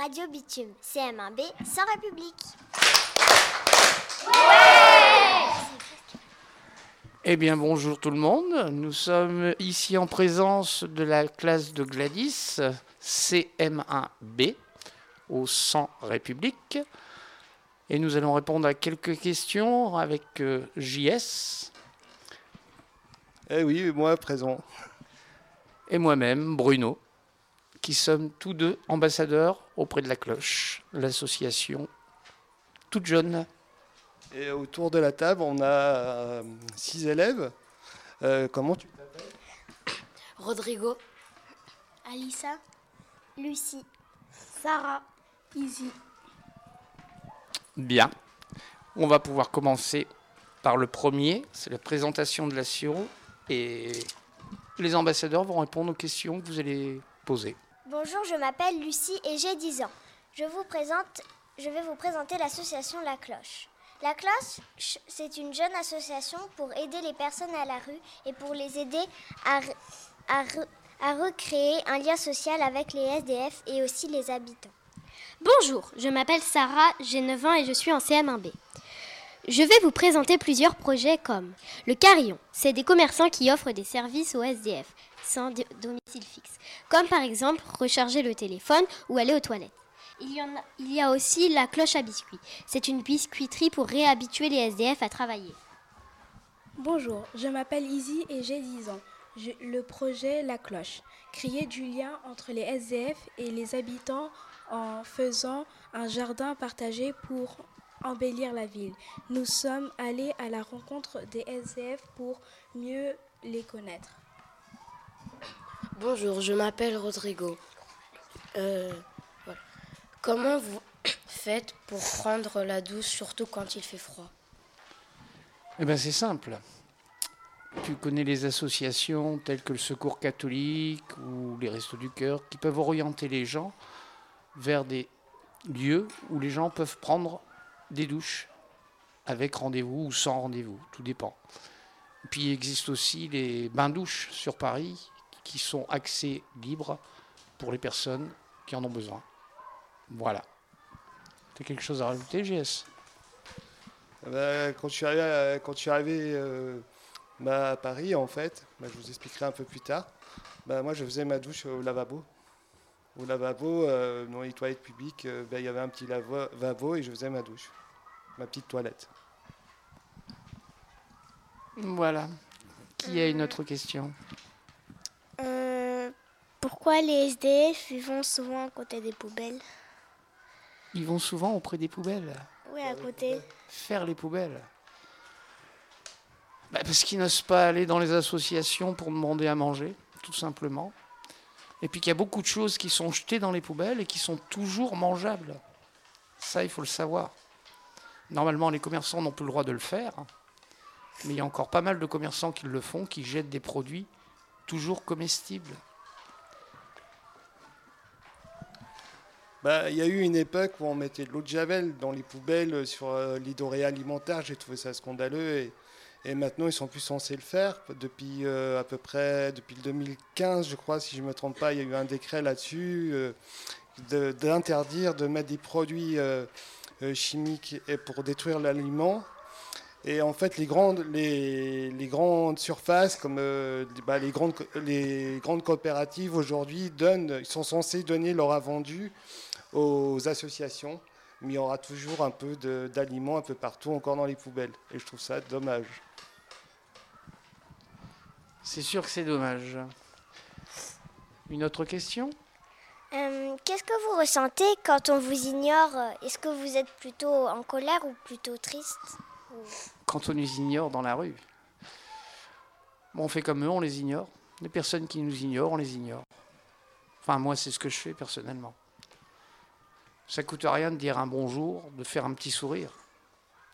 Radio Bitume, CM1B, sans République. Eh bien, bonjour tout le monde. Nous sommes ici en présence de la classe de Gladys, CM1B, au 100 République. Et nous allons répondre à quelques questions avec euh, JS. Eh oui, moi présent. Et moi-même, Bruno, qui sommes tous deux ambassadeurs auprès de la cloche, l'association toute jeune. Et autour de la table, on a euh, six élèves. Euh, comment tu t'appelles? Rodrigo. Alissa, Lucie, Sarah. Izzy. Bien. On va pouvoir commencer par le premier, c'est la présentation de la Siro. Et les ambassadeurs vont répondre aux questions que vous allez poser. Bonjour, je m'appelle Lucie et j'ai 10 ans. Je, vais vous présenter l'association La Cloche. La Cloche, c'est une jeune association pour aider les personnes à la rue et pour les aider à, à, à recréer un lien social avec les SDF et aussi les habitants. Bonjour, je m'appelle Sarah, j'ai 9 ans et je suis en CM1B. Je vais vous présenter plusieurs projets comme le Carillon. C'est des commerçants qui offrent des services aux SDF sans domicile fixe, comme par exemple recharger le téléphone ou aller aux toilettes. Il y, a, aussi la cloche à biscuits. C'est une biscuiterie pour réhabituer les SDF à travailler. Bonjour, je m'appelle Izzy et j'ai 10 ans. Le projet La Cloche, créer du lien entre les SDF et les habitants en faisant un jardin partagé pour embellir la ville. Nous sommes allés à la rencontre des SDF pour mieux les connaître. Bonjour, je m'appelle Rodrigo. Euh. Comment vous faites pour prendre la douche, surtout quand il fait froid? Eh bien, c'est simple. Tu connais les associations telles que le Secours catholique ou les Restos du Cœur qui peuvent orienter les gens vers des lieux où les gens peuvent prendre des douches avec rendez-vous ou sans rendez-vous, tout dépend. puis il existe aussi les bains-douches sur Paris qui sont accès libre pour les personnes qui en ont besoin. Voilà. Tu as quelque chose à rajouter, GS bah, Quand je suis arrivé, à, quand je suis arrivé euh, bah, à Paris, en fait, bah, je vous expliquerai un peu plus tard, bah, moi je faisais ma douche au lavabo. Au lavabo, euh, dans les toilettes publiques, euh, il y avait un petit lavabo et je faisais ma douche, ma petite toilette. Voilà. Qui a une autre question? Euh, pourquoi les SDF ils vont souvent à côté des poubelles Ils vont souvent auprès des poubelles. Oui, à côté. Faire les poubelles. Bah, parce qu'ils n'osent pas aller dans les associations pour demander à manger, tout simplement. Et puis qu'il y a beaucoup de choses qui sont jetées dans les poubelles et qui sont toujours mangeables. Ça, il faut le savoir. Normalement, les commerçants n'ont plus le droit de le faire. Mais il y a encore pas mal de commerçants qui le font, qui jettent des produits toujours comestibles. Bah, il y a eu une époque où on mettait de l'eau de javel dans les poubelles sur euh, les denrées alimentaires. J'ai trouvé ça scandaleux. Et, et, maintenant, ils sont plus censés le faire. Depuis euh, à peu près depuis le 2015, je crois, si je ne me trompe pas, il y a eu un décret là-dessus euh, d'interdire de, de, mettre des produits euh, chimiques pour détruire l'aliment. Et en fait, les grandes, les, les grandes surfaces, comme euh, bah, les, grandes, les grandes coopératives aujourd'hui, donnent, ils sont censés donner leur invendu aux associations, mais il y aura toujours un peu d'aliments un peu partout, encore dans les poubelles. Et je trouve ça dommage. C'est sûr que c'est dommage. Une autre question? Euh, Qu'est-ce que vous ressentez quand on vous ignore? Est-ce que vous êtes plutôt en colère ou plutôt triste? Quand on nous ignore dans la rue. On fait comme eux, on les ignore. Les personnes qui nous ignorent, on les ignore. Enfin, moi, c'est ce que je fais personnellement. Ça coûte rien de dire un bonjour, de faire un petit sourire.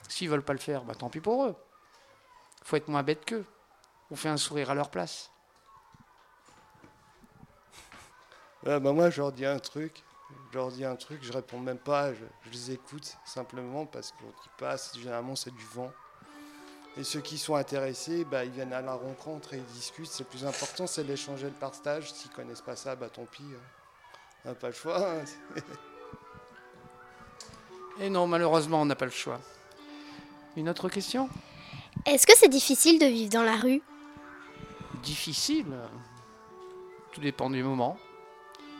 S'ils veulent pas le faire, bah, tant pis pour eux. faut être moins bête qu'eux. On fait un sourire à leur place. Bah moi, je leur dis un truc. Je leur dis un truc, je réponds même pas, je, je les écoute simplement parce que qui passe, généralement c'est du vent. Et ceux qui sont intéressés, bah, ils viennent à la rencontre et ils discutent. C'est le plus important, c'est d'échanger le partage. S'ils connaissent pas ça, bah tant pis. Hein. On n'a pas le choix. Hein. Et non, malheureusement, on n'a pas le choix. Une autre question? Est-ce que c'est difficile de vivre dans la rue? Difficile? Tout dépend du moment.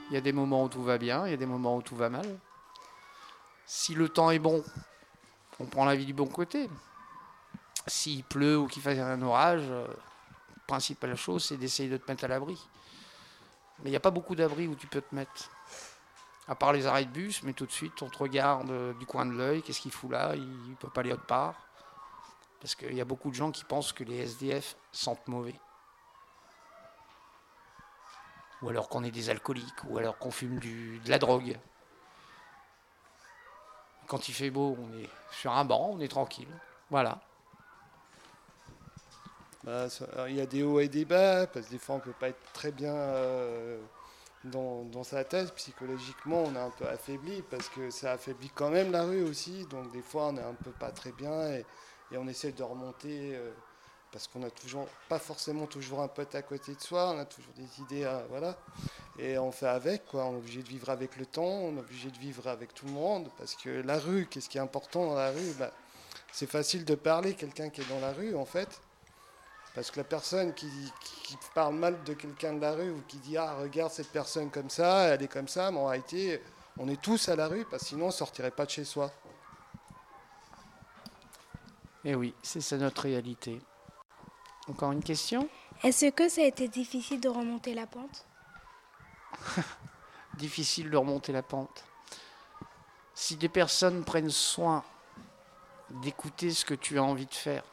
Il y a des moments où tout va bien, il y a des moments où tout va mal. Si le temps est bon, on prend la vie du bon côté. S'il pleut ou qu'il fasse un orage, euh, principale chose, c'est d'essayer de te mettre à l'abri. Mais il n'y a pas beaucoup d'abris où tu peux te mettre. À part les arrêts de bus, mais tout de suite, on te regarde euh, du coin de l'œil, qu'est-ce qu'il fout là Il ne peut pas aller autre part. Parce qu'il y a beaucoup de gens qui pensent que les SDF sentent mauvais. Ou alors qu'on est des alcooliques, ou alors qu'on fume de la drogue. Quand il fait beau, on est sur un banc, on est tranquille. Voilà. Bah, il y a des hauts et des bas, parce que des fois on peut pas être très bien euh, dans, sa tête. Psychologiquement, on est un peu affaibli, parce que ça affaiblit quand même la rue aussi. Donc des fois, on est un peu pas très bien et, et on essaie de remonter, euh, parce qu'on a toujours, pas forcément toujours un pote à côté de soi, on a toujours des idées, à- voilà. Et on fait avec, quoi. On est obligé de vivre avec le temps, on est obligé de vivre avec tout le monde, parce que la rue, qu'est-ce qui est important dans la rue? Bah, C'est facile de parler, quelqu'un qui est dans la rue, en fait. Parce que la personne qui, parle mal de quelqu'un de la rue ou qui dit Ah, regarde cette personne comme ça, elle est comme ça, mais en réalité, on est tous à la rue parce que sinon on sortirait pas de chez soi. Et oui, c'est ça notre réalité. Encore une question Est-ce que ça a été difficile de remonter la pente Difficile de remonter la pente. Si des personnes prennent soin d'écouter ce que tu as envie de faire,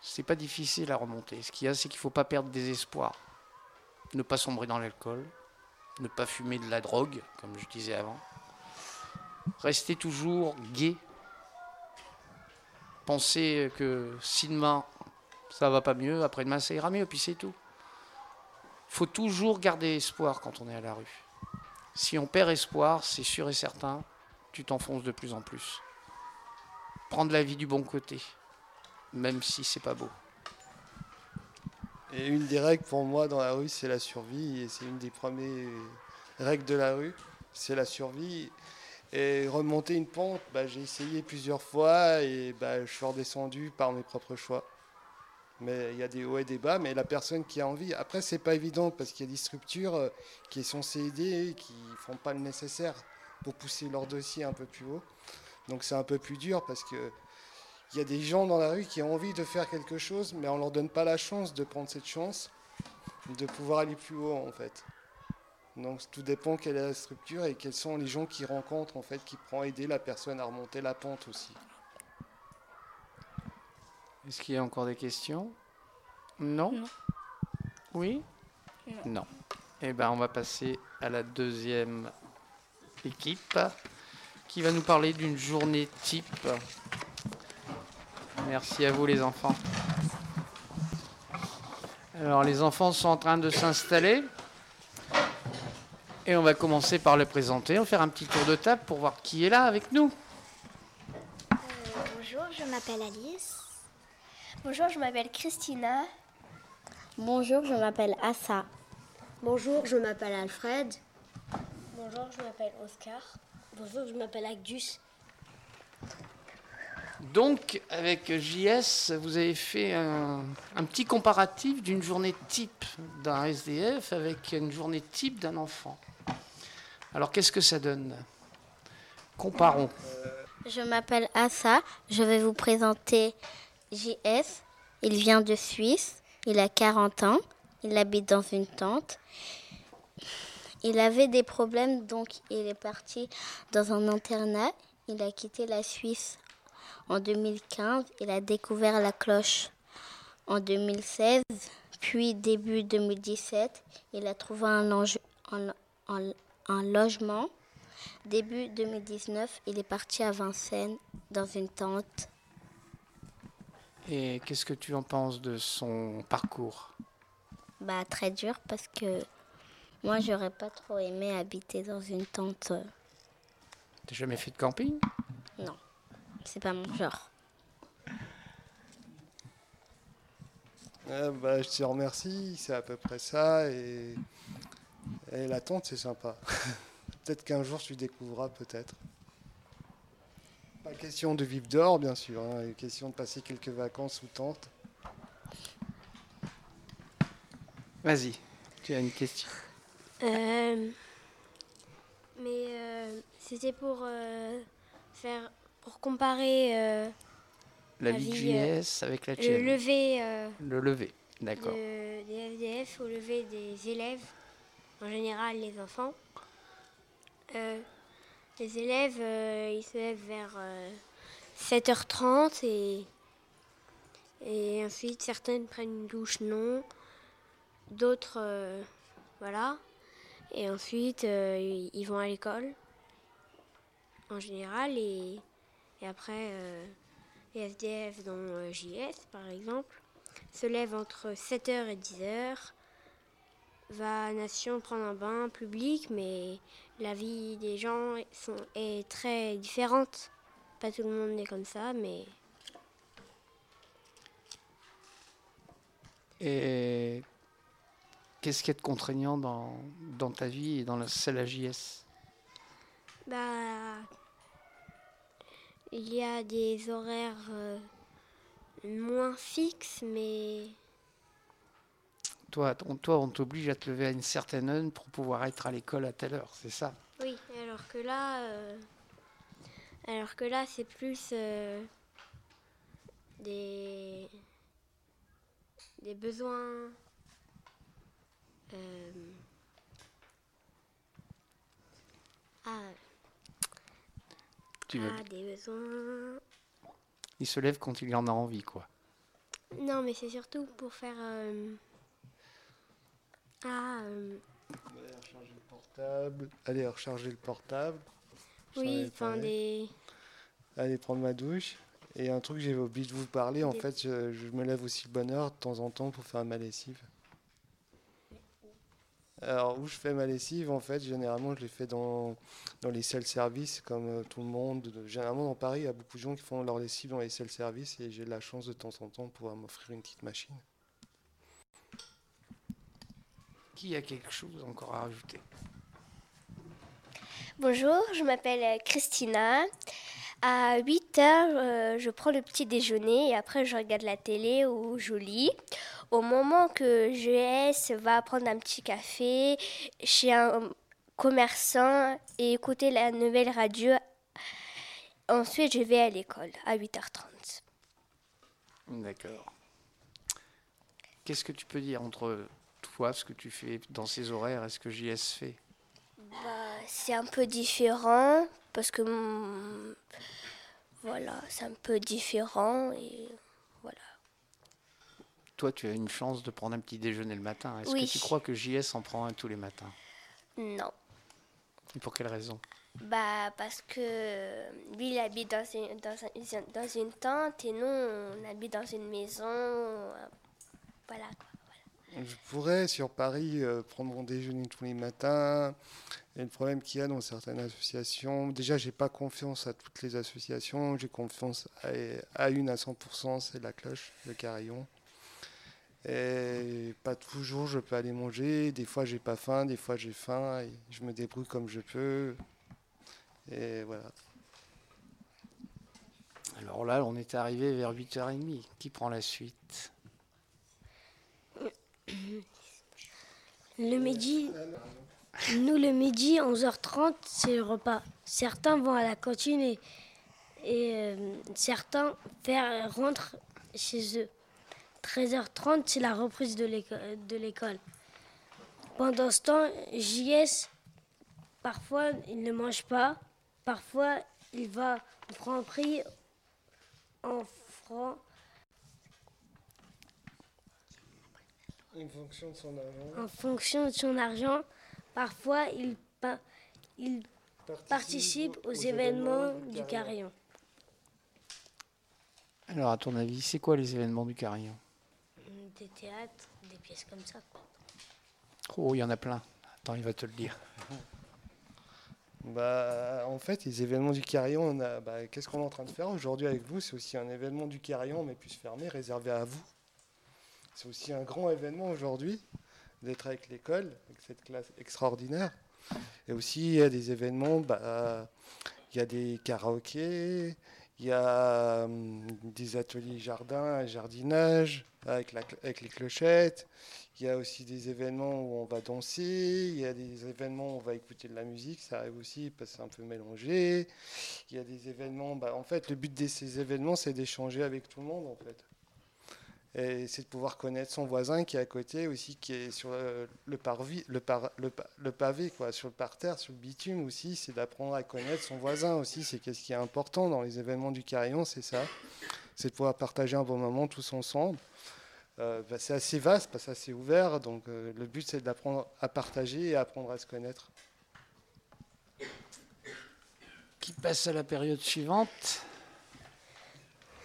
c'est pas difficile à remonter. Ce qu'il y a, c'est qu'il faut pas perdre des espoirs. Ne pas sombrer dans l'alcool, ne pas fumer de la drogue, comme je disais avant. Rester toujours gai. Penser que si demain ça va pas mieux, après-demain ça ira mieux, puis c'est tout. Il faut toujours garder espoir quand on est à la rue. Si on perd espoir, c'est sûr et certain, tu t'enfonces de plus en plus. Prendre la vie du bon côté, même si c'est pas beau. Et une des règles pour moi dans la rue, c'est la survie. Et c'est une des premières règles de la rue, c'est la survie. Et remonter une pente, bah, j'ai essayé plusieurs fois et bah, je suis redescendu par mes propres choix. Mais il y a des hauts et des bas, mais la personne qui a envie. Après, c'est pas évident parce qu'il y a des structures euh, qui sont censées aider et qui font pas le nécessaire pour pousser leur dossier un peu plus haut. Donc c'est un peu plus dur parce que il y a des gens dans la rue qui ont envie de faire quelque chose, mais on leur donne pas la chance de prendre cette chance, de pouvoir aller plus haut en fait. Donc tout dépend quelle est la structure et quels sont les gens qui rencontrent en fait, qui pourront aider la personne à remonter la pente aussi. Est-ce qu'il y a encore des questions? Non? Non. Oui? Non. Non. Eh bien, on va passer à la deuxième équipe qui va nous parler d'une journée type. Merci à vous les enfants. Alors les enfants sont en train de s'installer et on va commencer par le présenter. On va faire un petit tour de table pour voir qui est là avec nous. bonjour, je m'appelle Alice. Bonjour, je m'appelle Christina. Bonjour, je m'appelle Assa. Bonjour, je m'appelle Alfred. Bonjour, je m'appelle Oscar. Bonjour, je m'appelle Agdus. Donc, avec JS, vous avez fait un, un petit comparatif d'une journée type d'un SDF avec une journée type d'un enfant. Alors, qu'est-ce que ça donne? Comparons. Je m'appelle Assa. Je vais vous présenter JS. Il vient de Suisse. Il a 40 ans. Il habite dans une tente. Il avait des problèmes, donc il est parti dans un internat. Il a quitté la Suisse en 2015. Il a découvert la cloche en 2016. Puis début 2017, il a trouvé un, longe- un- un- un logement. Début 2019, il est parti à Vincennes dans une tente. Et qu'est-ce que tu en penses de son parcours? Bah, très dur parce que moi, j'aurais pas trop aimé habiter dans une tente. T'as jamais fait de camping? Non, c'est pas mon genre. Euh, bah, je te remercie, c'est à peu près ça. Et, et la tente, c'est sympa. peut-être qu'un jour tu découvriras, peut-être. Pas question de vivre dehors, bien sûr. Hein, question de passer quelques vacances sous tente. Vas-y, tu as une question. Euh, mais euh, c'était pour euh, faire, pour comparer la vie de JS avec la tienne. Le lever. le lever, d'accord. des FDF au lever des élèves, en général les enfants. les élèves, ils se lèvent vers 7h30 et, et ensuite certaines prennent une douche non d'autres, euh, voilà. Et ensuite, euh, ils vont à l'école, en général, et, et après, euh, les SDF, dont JS par exemple, se lèvent entre 7h et 10h, va à Nation prendre un bain public, mais la vie des gens sont, est très différente. Pas tout le monde est comme ça, mais... Et Qu'est-ce qui est contraignant dans, dans ta vie et dans la, celle à JS Bah, il y a des horaires euh, moins fixes, mais. Toi, on, toi, on t'oblige à te lever à une certaine heure pour pouvoir être à l'école à telle heure, c'est ça? Oui, alors que là, euh, alors que là, c'est plus euh, des des besoins euh, ah, tu ah, des besoins. Il se lève quand il en a envie, quoi. Non, mais c'est surtout pour faire. Euh... Ah. Euh... Allez recharger le portable. Allez recharger le portable. Oui, enfin des. Allez prendre ma douche. Et un truc que j'avais oublié de vous parler, en fait, je, je, me lève aussi de bonne heure de temps en temps pour faire ma lessive. Alors, où je fais ma lessive, en fait, généralement, je l'ai fait dans, dans les self-service, comme euh, tout le monde. Généralement, dans Paris, il y a beaucoup de gens qui font leur lessive dans les self-service et j'ai la chance de temps en temps de pouvoir m'offrir une petite machine. Qui a quelque chose encore à rajouter? Bonjour, je m'appelle euh, Christina. À 8 heures, euh, je prends le petit déjeuner et après je regarde la télé ou je lis au moment que GS va prendre un petit café chez un commerçant et écouter la nouvelle radio, ensuite je vais à l'école à 8h30. D'accord. Qu'est-ce que tu peux dire entre toi, ce que tu fais dans ces horaires et ce que JS fait bah, C'est un peu différent parce que mm, voilà, c'est un peu différent et toi, tu as une chance de prendre un petit déjeuner le matin. Est-ce que tu crois que JS en prend un tous les matins? Non. Et pour quelle raison? Bah parce que lui il habite dans une, dans, une tente et nous on habite dans une maison. Voilà Je pourrais sur Paris euh, prendre mon déjeuner tous les matins. Et le problème qu'il y a dans certaines associations, déjà j'ai pas confiance à toutes les associations, j'ai confiance à, une à 100%, c'est la cloche, le carillon. Et pas toujours je peux aller manger. Des fois j'ai pas faim, des fois j'ai faim. Je me débrouille comme je peux. Et voilà. Alors là, on est arrivé vers 8h30. Qui prend la suite? Le midi. Nous, le midi, 11h30, c'est le repas. Certains vont à la cantine et, euh, certains rentrent chez eux. 13h30, c'est la reprise de l'école. Pendant ce temps, JS, parfois, il ne mange pas. Parfois, il va prendre prix en francs. En fonction de son argent. En fonction de son argent. Parfois, il, il participe, aux, événements, du carillon. Alors, à ton avis, c'est quoi les événements du carillon? Des théâtres, des pièces comme ça. Oh, il y en a plein. Attends, il va te le dire. Bah, en fait, les événements du Carillon, bah, qu'est-ce qu'on est en train de faire aujourd'hui avec vous? C'est aussi un événement du Carillon, mais plus fermé, réservé à vous. C'est aussi un grand événement aujourd'hui d'être avec l'école, avec cette classe extraordinaire. Et aussi, il y a des événements, bah, il y a des karaokés, il y a hum, des ateliers jardin, jardinage avec, les clochettes. Il y a aussi des événements où on va danser, il y a des événements où on va écouter de la musique, ça arrive aussi parce que c'est un peu mélangé. Il y a des événements, bah, en fait, le but de ces événements, c'est d'échanger avec tout le monde, en fait. Et c'est de pouvoir connaître son voisin qui est à côté aussi, qui est sur le, parvis, le, pavé, quoi, sur le parterre, sur le bitume aussi. C'est d'apprendre à connaître son voisin aussi. C'est ce qui est important dans les événements du carillon, c'est ça. C'est de pouvoir partager un bon moment tous ensemble. Euh, bah, c'est assez vaste, c'est assez ouvert. Donc euh, le but, c'est d'apprendre à partager et apprendre à se connaître. Qui passe à la période suivante?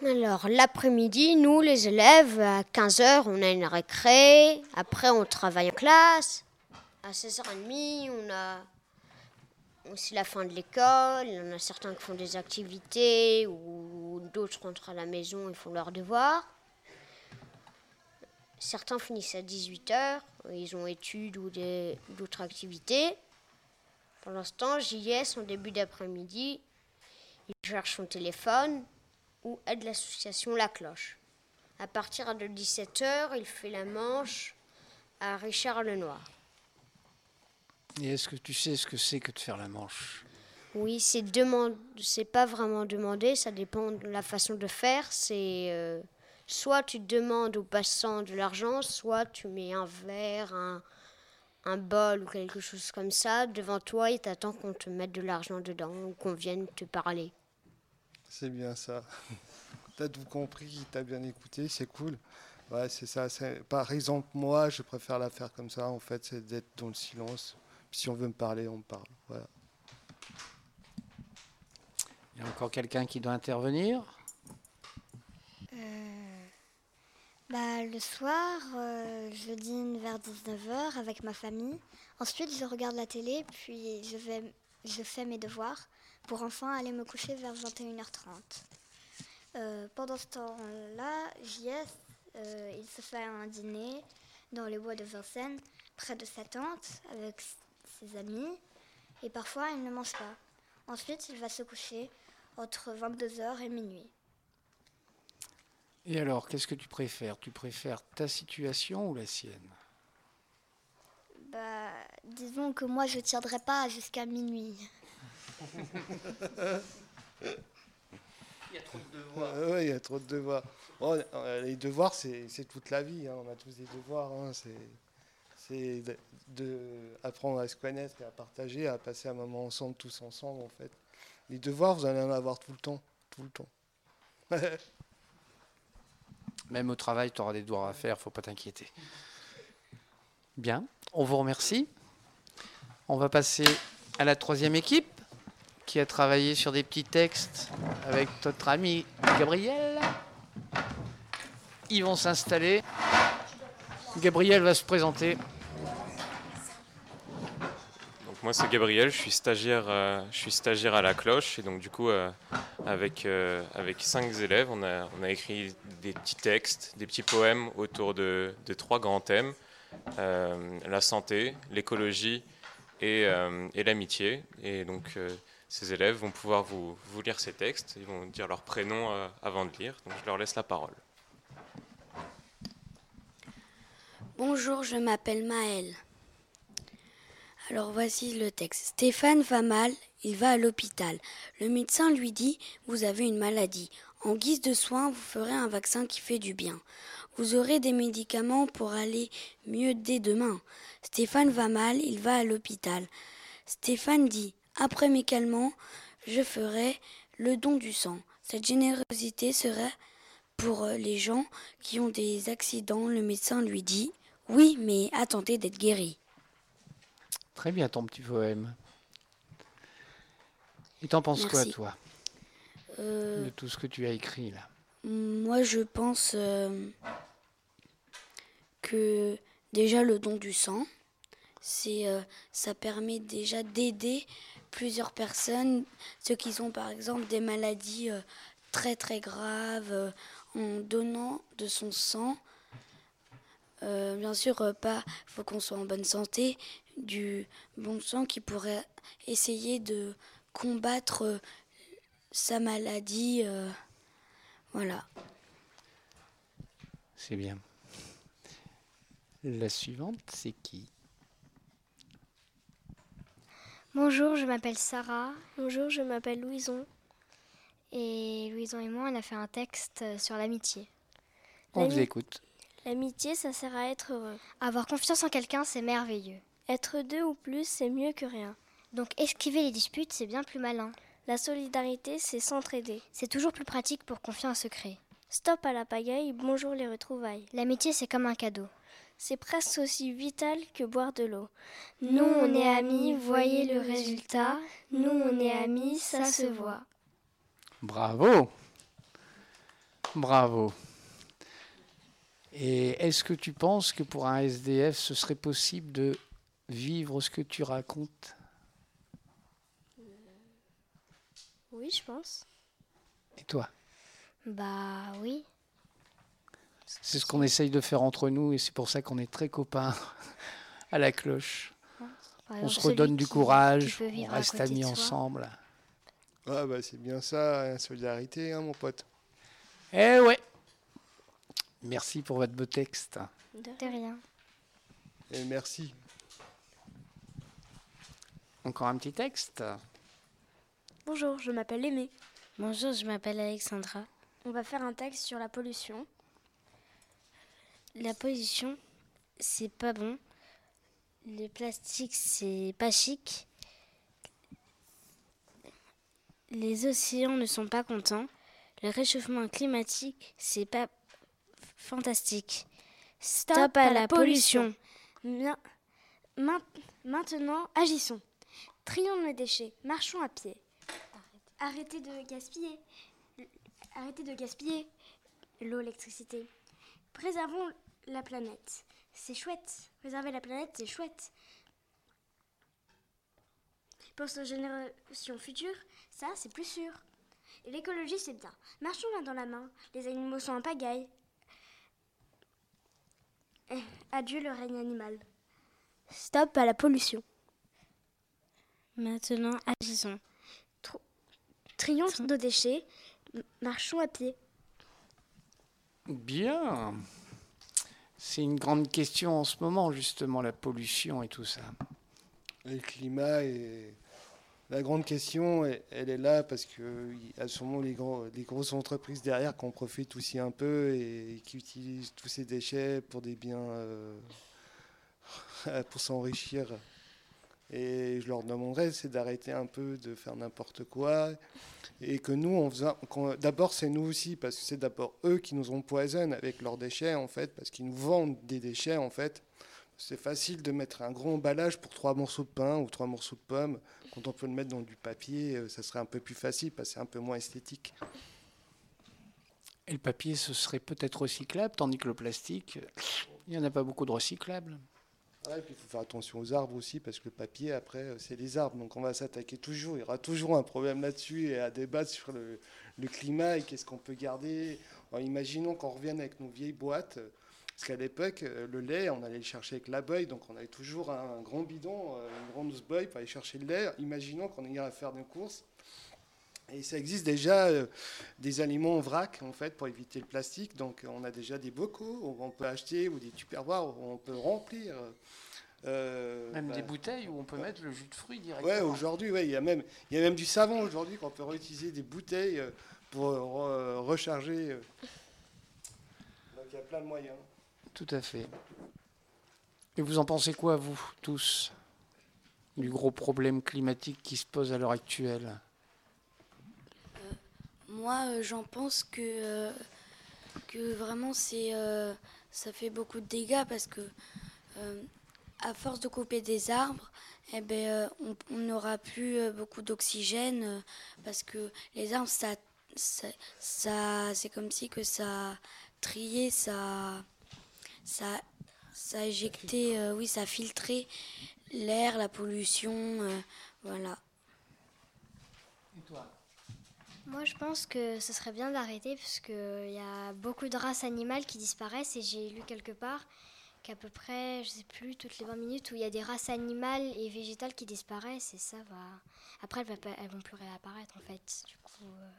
Alors, l'après-midi, nous, les élèves, à 15h, on a une récré. Après, on travaille en classe. À 16h30, on a aussi la fin de l'école. En a certains qui font des activités ou d'autres rentrent à la maison et font leurs devoirs. Certains finissent à 18h, ils ont études ou d'autres activités. Pour l'instant, JS, en début d'après-midi, il cherche son téléphone ou aide l'association La Cloche. À partir de 17h, il fait la manche à Richard Lenoir. Et est-ce que tu sais ce que c'est que de faire la manche? Oui, c'est demande, c'est pas vraiment demander, ça dépend de la façon de faire. C'est euh, soit tu demandes au passant de l'argent, soit tu mets un verre, un, un bol ou quelque chose comme ça devant toi et t'attends qu'on te mette de l'argent dedans ou qu'on vienne te parler. C'est bien ça. T'as tout compris, t'as bien écouté, c'est cool. Ouais, c'est ça. Par exemple, moi, je préfère la faire comme ça, en fait, c'est d'être dans le silence. si on veut me parler, on me parle. Voilà. Il y a encore quelqu'un qui doit intervenir? Euh, bah, Le soir, euh, je dîne vers 19h avec ma famille. Ensuite, je regarde la télé, puis je, vais, je fais mes devoirs pour enfin aller me coucher vers 21h30. Euh, pendant ce temps-là, JS, il se fait un dîner dans les bois de Vincennes, près de sa tante, avec ses amis, et parfois il ne mange pas. Ensuite, il va se coucher entre 22h et minuit. Et alors, qu'est-ce que tu préfères? Tu préfères ta situation ou la sienne? Bah, disons que moi, je ne tiendrai pas jusqu'à minuit. Il y a trop de devoirs. Oui, il y a trop de devoirs. Les devoirs, c'est toute la vie. Hein. On a tous des devoirs. Hein. C'est d'apprendre à se connaître et à partager, à passer un moment ensemble, tous ensemble, en fait. Les devoirs, vous allez en avoir tout le temps. Tout le temps. Même au travail, tu auras des devoirs à faire, faut pas t'inquiéter. Bien, on vous remercie. On va passer à la troisième équipe qui a travaillé sur des petits textes avec notre ami Gabriel. Ils vont s'installer. Gabriel va se présenter. moi c'est Gabriel, je suis stagiaire, euh, je suis stagiaire à la cloche et donc du coup euh, avec euh, avec cinq élèves, on a on a écrit des petits textes, des petits poèmes autour de, de trois grands thèmes la santé, l'écologie et, et l'amitié. Et donc ces élèves vont pouvoir vous, lire ces textes, ils vont dire leur prénom avant de lire. Donc je leur laisse la parole. Bonjour, je m'appelle Maëlle. Alors voici le texte. Stéphane va mal, il va à l'hôpital. Le médecin lui dit Vous avez une maladie. En guise de soin, vous ferez un vaccin qui fait du bien. Vous aurez des médicaments pour aller mieux dès demain. Stéphane va mal, il va à l'hôpital. Stéphane dit Après mes calmants, je ferai le don du sang. Cette générosité serait pour les gens qui ont des accidents. Le médecin lui dit Oui, mais attendez d'être guéri. Très bien ton petit poème. Et t'en penses quoi, toi euh, De tout ce que tu as écrit là? Moi, je pense euh, que déjà le don du sang, c'est, euh, ça permet déjà d'aider plusieurs personnes, ceux qui ont par exemple des maladies très très graves, en donnant de son sang. bien sûr, pas, faut qu'on soit en bonne santé, du bon sang qui pourrait essayer de combattre sa maladie. voilà. C'est bien. La suivante, c'est qui? Bonjour, je m'appelle Sarah. Bonjour, je m'appelle Louison. Et Louison et moi, on a fait un texte sur l'amitié. On vous écoute. L'amitié, ça sert à être heureux. Avoir confiance en quelqu'un, c'est merveilleux. Être deux ou plus, c'est mieux que rien. Donc esquiver les disputes, c'est bien plus malin. La solidarité, c'est s'entraider. C'est toujours plus pratique pour confier un secret. Stop à la pagaille, bonjour les retrouvailles. L'amitié, c'est comme un cadeau. C'est presque aussi vital que boire de l'eau. Nous, on est amis, voyez le résultat. Nous, on est amis, ça se voit. Bravo. Bravo. Et est-ce que tu penses que pour un SDF, ce serait possible de vivre ce que tu racontes? Oui, je pense. Et toi? Bah oui. C'est ce qu'on essaye de faire entre nous et c'est pour ça qu'on est très copains à la cloche. on se redonne du courage, on reste amis ensemble. Ah bah c'est bien ça, la solidarité, hein, mon pote. Eh ouais. Merci pour votre beau texte. De rien. Et merci. Encore un petit texte. Bonjour, je m'appelle Aimé. Bonjour, je m'appelle Alexandra. On va faire un texte sur la pollution. La pollution, c'est pas bon. Le plastique, c'est pas chic. Les océans ne sont pas contents. Le réchauffement climatique, c'est pas fantastique. Stop, à, la, pollution. maintenant, agissons. Trions les déchets, marchons à pied. Arrêtez de gaspiller. Arrêtez de gaspiller l'eau, l'électricité. Préservons la planète. C'est chouette. Préserver la planète, c'est chouette. Pour nos générations futures, ça, c'est plus sûr. Et l'écologie, c'est bien. Marchons main dans la main. Les animaux sont en pagaille. Eh, adieu le règne animal. Stop à la pollution. Maintenant, agissons. Triomphe nos déchets. Marchons à pied. Bien. C'est une grande question en ce moment, justement, la pollution et tout ça. le climat et la grande question, elle, est là parce qu'il y a sûrement les, gros, les grosses entreprises derrière qui en profitent aussi un peu et, qui utilisent tous ces déchets pour des biens, euh, pour s'enrichir. Et je leur demanderais, c'est d'arrêter un peu de faire n'importe quoi. Et que nous, on faisait, d'abord, c'est nous aussi, parce que c'est d'abord eux qui nous empoisonnent avec leurs déchets, en fait, parce qu'ils nous vendent des déchets, en fait. C'est facile de mettre un gros emballage pour trois morceaux de pain ou trois morceaux de pommes. Quand on peut le mettre dans du papier, euh, ça serait un peu plus facile, parce que c'est un peu moins esthétique. Et le papier, ce serait peut-être recyclable, tandis que le plastique, il n'y en a pas beaucoup de recyclables. Ouais, puis il faut faire attention aux arbres aussi, parce que le papier, après, euh, c'est les arbres. Donc on va s'attaquer toujours. Il y aura toujours un problème là-dessus et à débattre sur le, climat et qu'est-ce qu'on peut garder. imaginons qu'on revienne avec nos vieilles boîtes. Parce qu'à l'époque, euh, le lait, on allait le chercher avec la boy, donc on avait toujours un, grand bidon, euh, une grande boy pour aller chercher le lait. Imaginons qu'on ait à faire des courses. Et ça existe déjà des aliments en vrac, en fait, pour éviter le plastique. Donc, on a déjà des bocaux où on peut acheter ou des tupperwares où on peut remplir euh, même des bah, bouteilles où on peut mettre le jus de fruits directement. Ouais, aujourd'hui, ouais, il y a même, il y a même du savon aujourd'hui qu'on peut réutiliser des bouteilles euh, pour euh, recharger. Donc il y a plein de moyens. Tout à fait. Et vous en pensez quoi, vous tous, du gros problème climatique qui se pose à l'heure actuelle? Moi, j'en pense que que vraiment c'est ça fait beaucoup de dégâts parce que à force de couper des arbres, eh ben, euh, on n'aura plus euh, beaucoup d'oxygène euh, parce que les arbres, ça, ça, c'est comme si que ça triait, ça, ça, ça éjectait, oui, ça filtrait l'air, la pollution, voilà. Et toi? Moi, je pense que ce serait bien d'arrêter parce qu'il y a beaucoup de races animales qui disparaissent et j'ai lu quelque part qu'à peu près, je sais plus, toutes les 20 minutes où il y a des races animales et végétales qui disparaissent et ça va. Après, elles, vont plus réapparaître en fait. Du coup. Euh.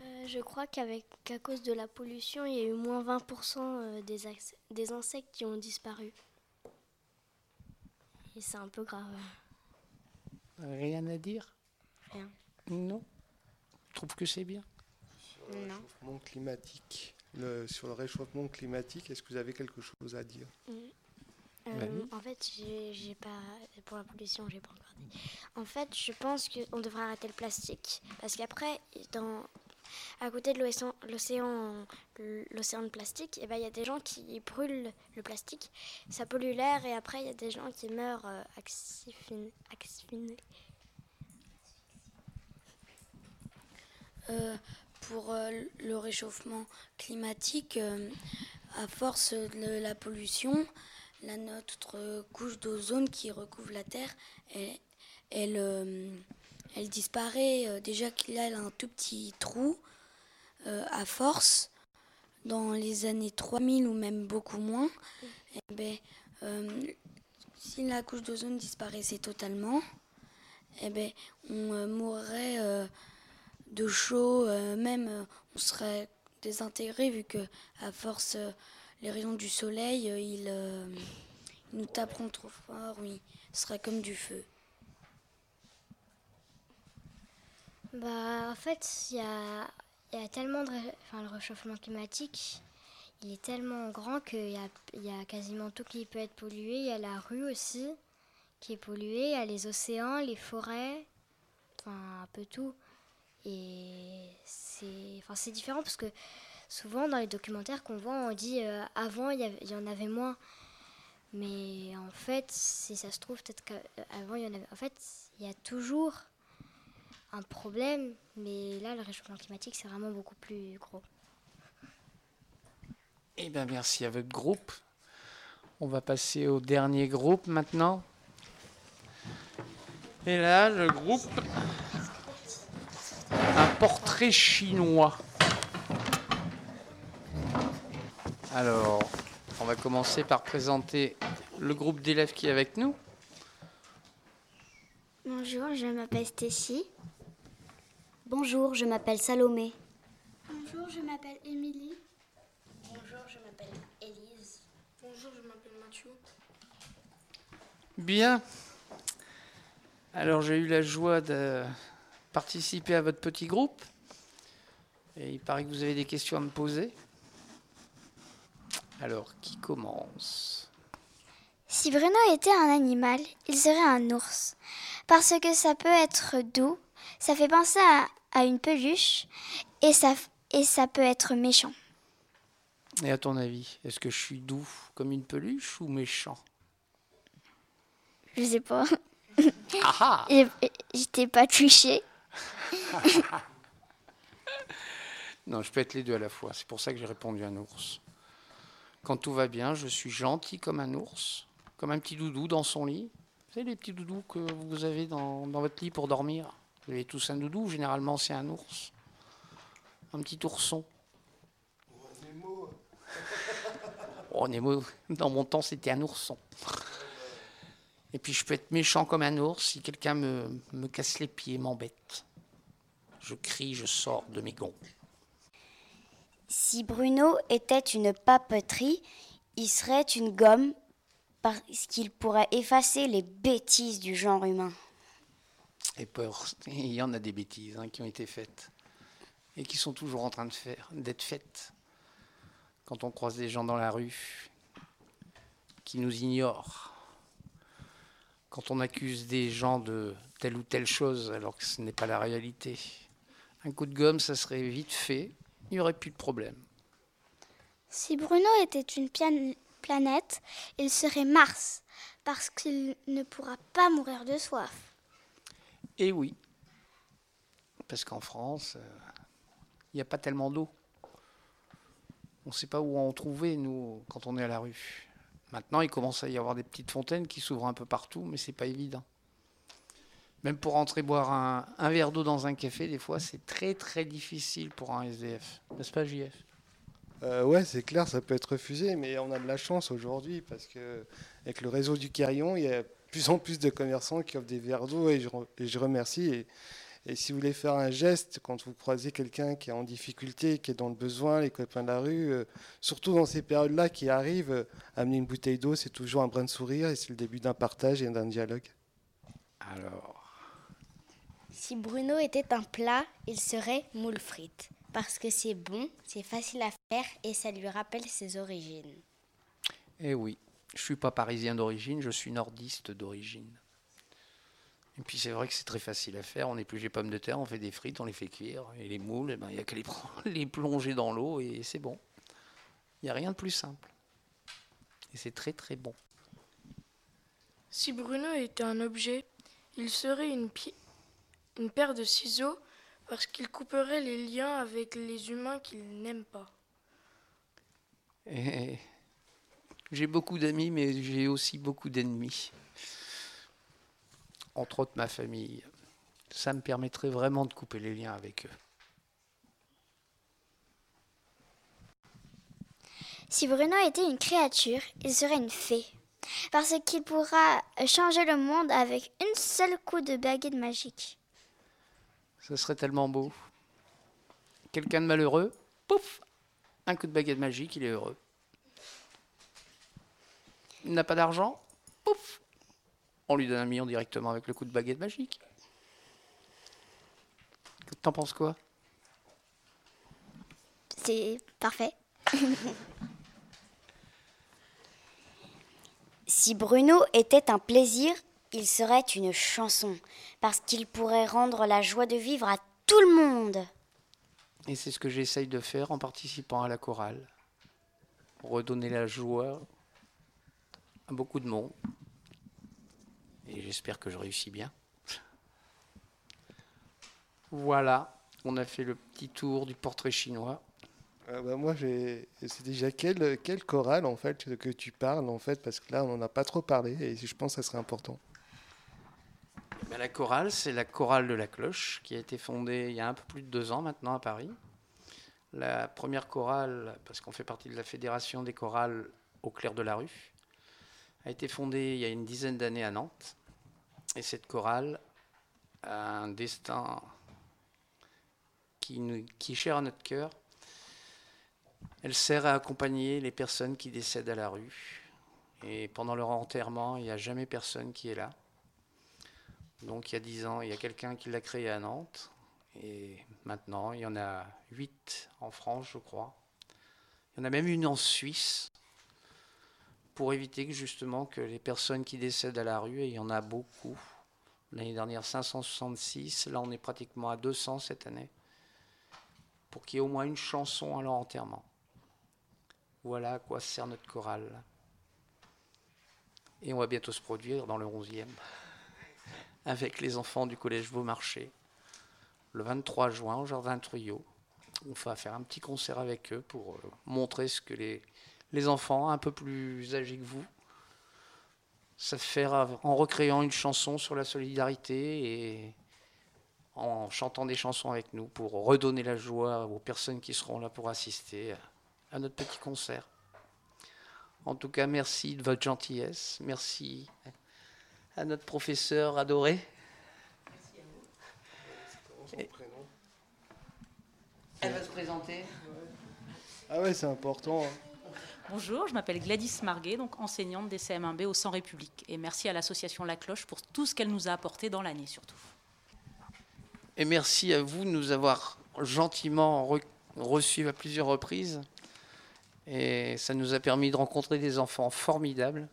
Euh, je crois qu'avec à cause de la pollution, il y a eu moins 20% des, des insectes qui ont disparu. Et c'est un peu grave. Rien à dire? Rien. Non. Je trouve que c'est bien? Sur le réchauffement climatique, sur le réchauffement climatique, est-ce que vous avez quelque chose à dire? Mm. euh, En fait, j'ai pas pour la pollution, j'ai pas encore dit. En fait, je pense qu'on devrait arrêter le plastique parce qu'après, dans à côté de l'océan, l'océan de plastique, eh ben, il y a des gens qui brûlent le plastique, ça pollue l'air et après il y a des gens qui meurent euh, pour euh, le réchauffement climatique, à force de la pollution, la, notre couche d'ozone qui recouvre la Terre, elle, elle, elle disparaît. déjà qu'il a un tout petit trou euh, à force, dans les années 3000 ou même beaucoup moins, eh ben, euh, si la couche d'ozone disparaissait totalement, eh ben, on euh, mourrait de chaud, même on serait désintégré vu que à force les rayons du soleil, ils, nous taperont trop fort, oui, ce serait comme du feu. Bah, en fait, il y a y a tellement de. Enfin, le réchauffement climatique, il est tellement grand qu'il y a, y a quasiment tout qui peut être pollué. Il y a la rue aussi qui est polluée, il y a les océans, les forêts, enfin, un peu tout. Et c'est enfin, c'est différent parce que souvent dans les documentaires qu'on voit, on dit euh, avant il y, en avait moins. Mais en fait, si ça se trouve, peut-être qu'avant il y en avait. En fait, il y a toujours un problème, mais là, le réchauffement climatique, c'est vraiment beaucoup plus gros. Eh bien, merci à votre groupe. On va passer au dernier groupe maintenant. Et là, le groupe, portrait chinois. Alors, on va commencer par présenter le groupe d'élèves qui est avec nous. Bonjour, je m'appelle Stécie. Bonjour, je m'appelle Salomé. Bonjour, je m'appelle Émilie. Bonjour, je m'appelle Élise. Bonjour, je m'appelle Mathieu. Bien. Alors j'ai eu la joie de participer à votre petit groupe. Et il paraît que vous avez des questions à me poser. Alors, qui commence? Si Bruno était un animal, il serait un ours. Parce que ça peut être doux, ça fait penser à, à une peluche et ça, et ça peut être méchant. Et à ton avis, est-ce que je suis doux comme une peluche ou méchant? Je sais pas. Ah J'étais pas touchée. non, je peux être les deux à la fois. C'est pour ça que j'ai répondu un ours. Quand tout va bien, je suis gentil comme un ours, comme un petit doudou dans son lit. Vous savez les petits doudous que vous avez dans, dans votre lit pour dormir? Vous avez tous un doudou, généralement c'est un ours. Un petit ourson. Oh, Nemo, dans mon temps, c'était un ourson. Et puis je peux être méchant comme un ours si quelqu'un me, me casse les pieds, m'embête. Je crie, je sors de mes gonds. Si Bruno était une papeterie, il serait une gomme parce qu'il pourrait effacer les bêtises du genre humain. Et peur, il y en a des bêtises hein, qui ont été faites et qui sont toujours en train de faire, d'être faites. Quand on croise des gens dans la rue qui nous ignorent, quand on accuse des gens de telle ou telle chose alors que ce n'est pas la réalité. Un coup de gomme, ça serait vite fait, il n'y aurait plus de problème. Si Bruno était une planète, il serait Mars, parce qu'il ne pourra pas mourir de soif. Et oui, parce qu'en France, euh, il n'y a pas tellement d'eau. On ne sait pas où en trouver, nous, quand on est à la rue. Maintenant, il commence à y avoir des petites fontaines qui s'ouvrent un peu partout, mais c'est pas évident. Même pour entrer boire un, un verre d'eau dans un café, des fois, c'est très très difficile pour un SDF. N'est-ce pas, JF Euh, ouais, c'est clair, ça peut être refusé, mais on a de la chance aujourd'hui parce que avec le réseau du Carillon, il y a de plus en plus de commerçants qui offrent des verres d'eau et je, et je remercie. Et, et, si vous voulez faire un geste quand vous croisez quelqu'un qui est en difficulté, qui est dans le besoin, les copains de la rue, euh, surtout dans ces périodes-là qui arrivent, euh, amener une bouteille d'eau, c'est toujours un brin de sourire et c'est le début d'un partage et d'un dialogue. Alors. Si Bruno était un plat, il serait moule frites parce que c'est bon, c'est facile à faire et ça lui rappelle ses origines. Eh oui, je suis pas parisien d'origine, je suis nordiste d'origine. Et puis c'est vrai que c'est très facile à faire, on épluche les pommes de terre, on fait des frites, on les fait cuire, et les moules, eh ben, il n'y a qu'à les, les plonger dans l'eau et c'est bon. Il n'y a rien de plus simple. Et c'est très très bon. Si Bruno était un objet, il serait une, une paire de ciseaux parce qu'il couperait les liens avec les humains qu'il n'aime pas. Et j'ai beaucoup d'amis, mais j'ai aussi beaucoup d'ennemis. Entre autres ma famille. Ça me permettrait vraiment de couper les liens avec eux. Si Bruno était une créature, il serait une fée. Parce qu'il pourra changer le monde avec une seule coup de baguette magique. Ce serait tellement beau. Quelqu'un de malheureux, pouf, un coup de baguette magique, il est heureux. Il n'a pas d'argent, pouf, on lui donne un million directement avec le coup de baguette magique. T'en penses quoi? C'est parfait. si Bruno était un plaisir, il serait une chanson, parce qu'il pourrait rendre la joie de vivre à tout le monde. Et c'est ce que j'essaye de faire en participant à la chorale. Redonner la joie à beaucoup de monde. Et j'espère que je réussis bien. Voilà, on a fait le petit tour du portrait chinois. Euh, bah moi, c'est déjà quelle, quelle chorale en fait que tu parles en fait parce que là, on n'en a pas trop parlé et je pense que ça serait important. Ben, la chorale, c'est la chorale de la cloche qui a été fondée il y a un peu plus de deux ans maintenant à Paris. La première chorale, parce qu'on fait partie de la fédération des chorales au clair de la rue, a été fondée il y a une dizaine d'années à Nantes. Et cette chorale a un destin qui, nous, est cher à notre cœur. Elle sert à accompagner les personnes qui décèdent à la rue. Et pendant leur enterrement, il n'y a jamais personne qui est là. Donc il y a dix ans, il y a quelqu'un qui l'a créé à Nantes. Et maintenant, il y en a huit en France, je crois. Il y en a même une en Suisse pour éviter que justement que les personnes qui décèdent à la rue, et il y en a beaucoup. L'année dernière, 566. Là, on est pratiquement à 200 cette année. Pour qu'il y ait au moins une chanson à leur enterrement. Voilà à quoi sert notre chorale. Et on va bientôt se produire dans le 11e avec les enfants du collège Beaumarchais le 23 juin au Jardin Truyot. On va faire un petit concert avec eux pour euh, montrer ce que les, les enfants un peu plus âgés que vous savent faire en recréant une chanson sur la solidarité et en chantant des chansons avec nous pour redonner la joie aux personnes qui seront là pour assister à notre petit concert. En tout cas, merci de votre gentillesse. Merci à notre professeur adoré. Merci à vous. Elle va se présenter. Ah ouais, c'est important. Hein. Bonjour, je m'appelle Gladys Marguet, donc enseignante des CM1B au Sang République. Et merci à l'association La Cloche pour tout ce qu'elle nous a apporté dans l'année surtout. Et merci à vous de nous avoir gentiment re reçus à plusieurs reprises. Et ça nous a permis de rencontrer des enfants formidables.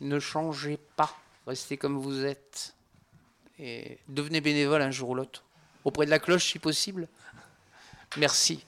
Ne changez pas, restez comme vous êtes. Et devenez bénévole un jour ou l'autre. Auprès de la cloche si possible. Merci.